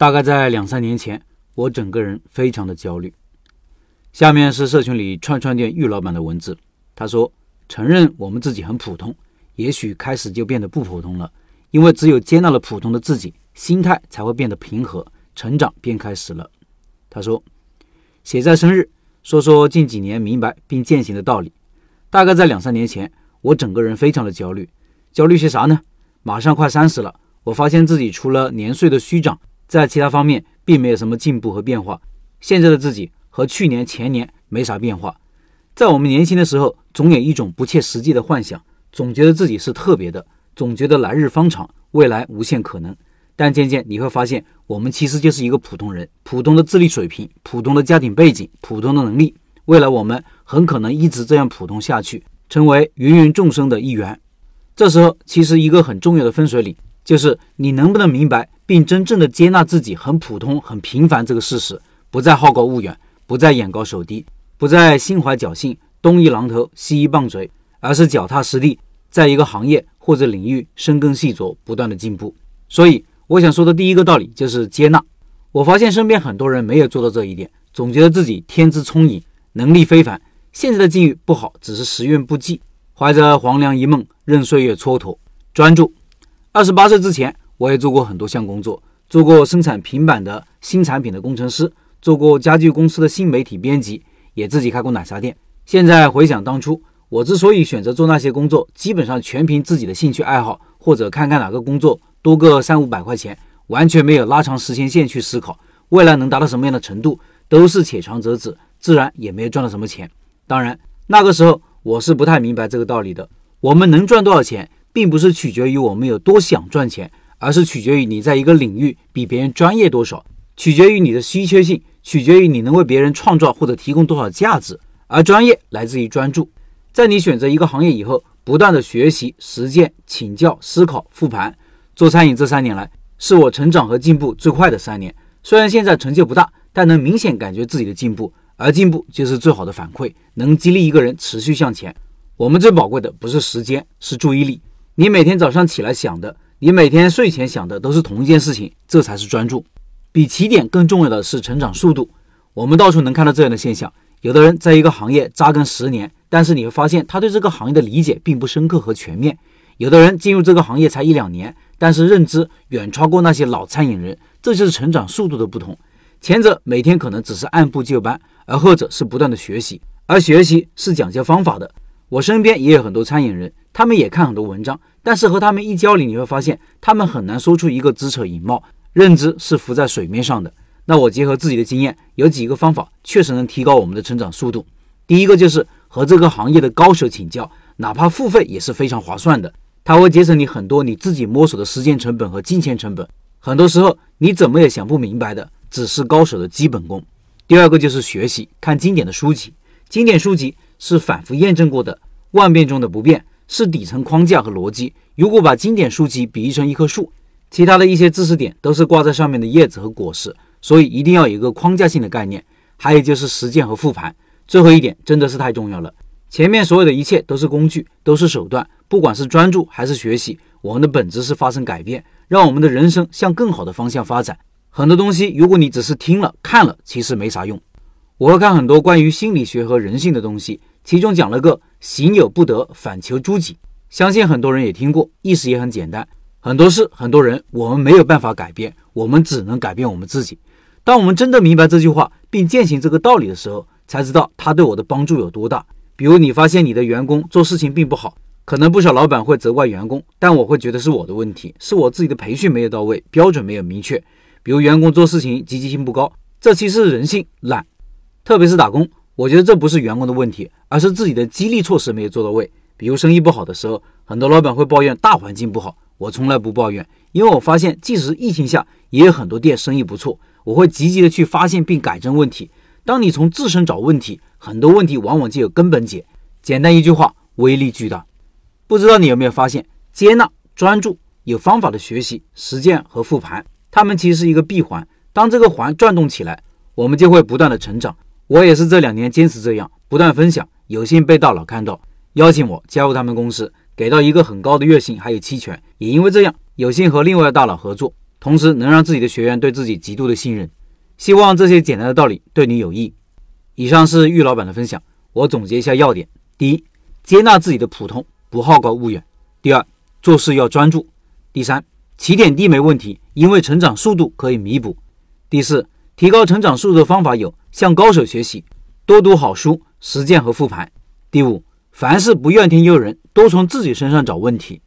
大概在两三年前，我整个人非常的焦虑。下面是社群里串串店玉老板的文字，他说：“承认我们自己很普通，也许开始就变得不普通了。因为只有接纳了普通的自己，心态才会变得平和，成长便开始了。”他说：“写在生日，说说近几年明白并践行的道理。大概在两三年前，我整个人非常的焦虑，焦虑些啥呢？马上快三十了，我发现自己除了年岁的虚长。”在其他方面并没有什么进步和变化，现在的自己和去年前年没啥变化。在我们年轻的时候，总有一种不切实际的幻想，总觉得自己是特别的，总觉得来日方长，未来无限可能。但渐渐你会发现，我们其实就是一个普通人，普通的智力水平，普通的家庭背景，普通的能力。未来我们很可能一直这样普通下去，成为芸芸众生的一员。这时候，其实一个很重要的分水岭。就是你能不能明白并真正的接纳自己很普通、很平凡这个事实，不再好高骛远，不再眼高手低，不再心怀侥幸，东一榔头西一棒槌，而是脚踏实地，在一个行业或者领域深耕细作，不断的进步。所以，我想说的第一个道理就是接纳。我发现身边很多人没有做到这一点，总觉得自己天资聪颖，能力非凡，现在的境遇不好，只是时运不济，怀着黄粱一梦，任岁月蹉跎，专注。二十八岁之前，我也做过很多项工作，做过生产平板的新产品的工程师，做过家具公司的新媒体编辑，也自己开过奶茶店。现在回想当初，我之所以选择做那些工作，基本上全凭自己的兴趣爱好，或者看看哪个工作多个三五百块钱，完全没有拉长时间线去思考未来能达到什么样的程度，都是且长则止，自然也没有赚到什么钱。当然，那个时候我是不太明白这个道理的。我们能赚多少钱？并不是取决于我们有多想赚钱，而是取决于你在一个领域比别人专业多少，取决于你的稀缺性，取决于你能为别人创造或者提供多少价值。而专业来自于专注，在你选择一个行业以后，不断的学习、实践、请教、思考、复盘。做餐饮这三年来，是我成长和进步最快的三年。虽然现在成就不大，但能明显感觉自己的进步，而进步就是最好的反馈，能激励一个人持续向前。我们最宝贵的不是时间，是注意力。你每天早上起来想的，你每天睡前想的都是同一件事情，这才是专注。比起点更重要的是成长速度。我们到处能看到这样的现象：有的人在一个行业扎根十年，但是你会发现他对这个行业的理解并不深刻和全面；有的人进入这个行业才一两年，但是认知远超过那些老餐饮人。这就是成长速度的不同。前者每天可能只是按部就班，而后者是不断的学习，而学习是讲究方法的。我身边也有很多餐饮人，他们也看很多文章，但是和他们一交流，你会发现他们很难说出一个只扯引帽，认知是浮在水面上的。那我结合自己的经验，有几个方法确实能提高我们的成长速度。第一个就是和这个行业的高手请教，哪怕付费也是非常划算的，它会节省你很多你自己摸索的时间成本和金钱成本。很多时候你怎么也想不明白的，只是高手的基本功。第二个就是学习，看经典的书籍，经典书籍。是反复验证过的，万变中的不变是底层框架和逻辑。如果把经典书籍比喻成一棵树，其他的一些知识点都是挂在上面的叶子和果实，所以一定要有一个框架性的概念。还有就是实践和复盘，最后一点真的是太重要了。前面所有的一切都是工具，都是手段，不管是专注还是学习，我们的本质是发生改变，让我们的人生向更好的方向发展。很多东西，如果你只是听了看了，其实没啥用。我会看很多关于心理学和人性的东西。其中讲了个行有不得，反求诸己。相信很多人也听过，意思也很简单。很多事，很多人，我们没有办法改变，我们只能改变我们自己。当我们真的明白这句话，并践行这个道理的时候，才知道它对我的帮助有多大。比如，你发现你的员工做事情并不好，可能不少老板会责怪员工，但我会觉得是我的问题，是我自己的培训没有到位，标准没有明确。比如，员工做事情积极性不高，这其实是人性懒，特别是打工。我觉得这不是员工的问题，而是自己的激励措施没有做到位。比如生意不好的时候，很多老板会抱怨大环境不好，我从来不抱怨，因为我发现即使疫情下也有很多店生意不错。我会积极的去发现并改正问题。当你从自身找问题，很多问题往往就有根本解。简单一句话，威力巨大。不知道你有没有发现，接纳、专注、有方法的学习、实践和复盘，它们其实是一个闭环。当这个环转动起来，我们就会不断的成长。我也是这两年坚持这样，不断分享，有幸被大佬看到，邀请我加入他们公司，给到一个很高的月薪，还有期权。也因为这样，有幸和另外大佬合作，同时能让自己的学员对自己极度的信任。希望这些简单的道理对你有益。以上是玉老板的分享，我总结一下要点：第一，接纳自己的普通，不好高骛远；第二，做事要专注；第三，起点低没问题，因为成长速度可以弥补；第四，提高成长速度的方法有向高手学习，多读好书，实践和复盘；第五，凡事不怨天尤人，多从自己身上找问题。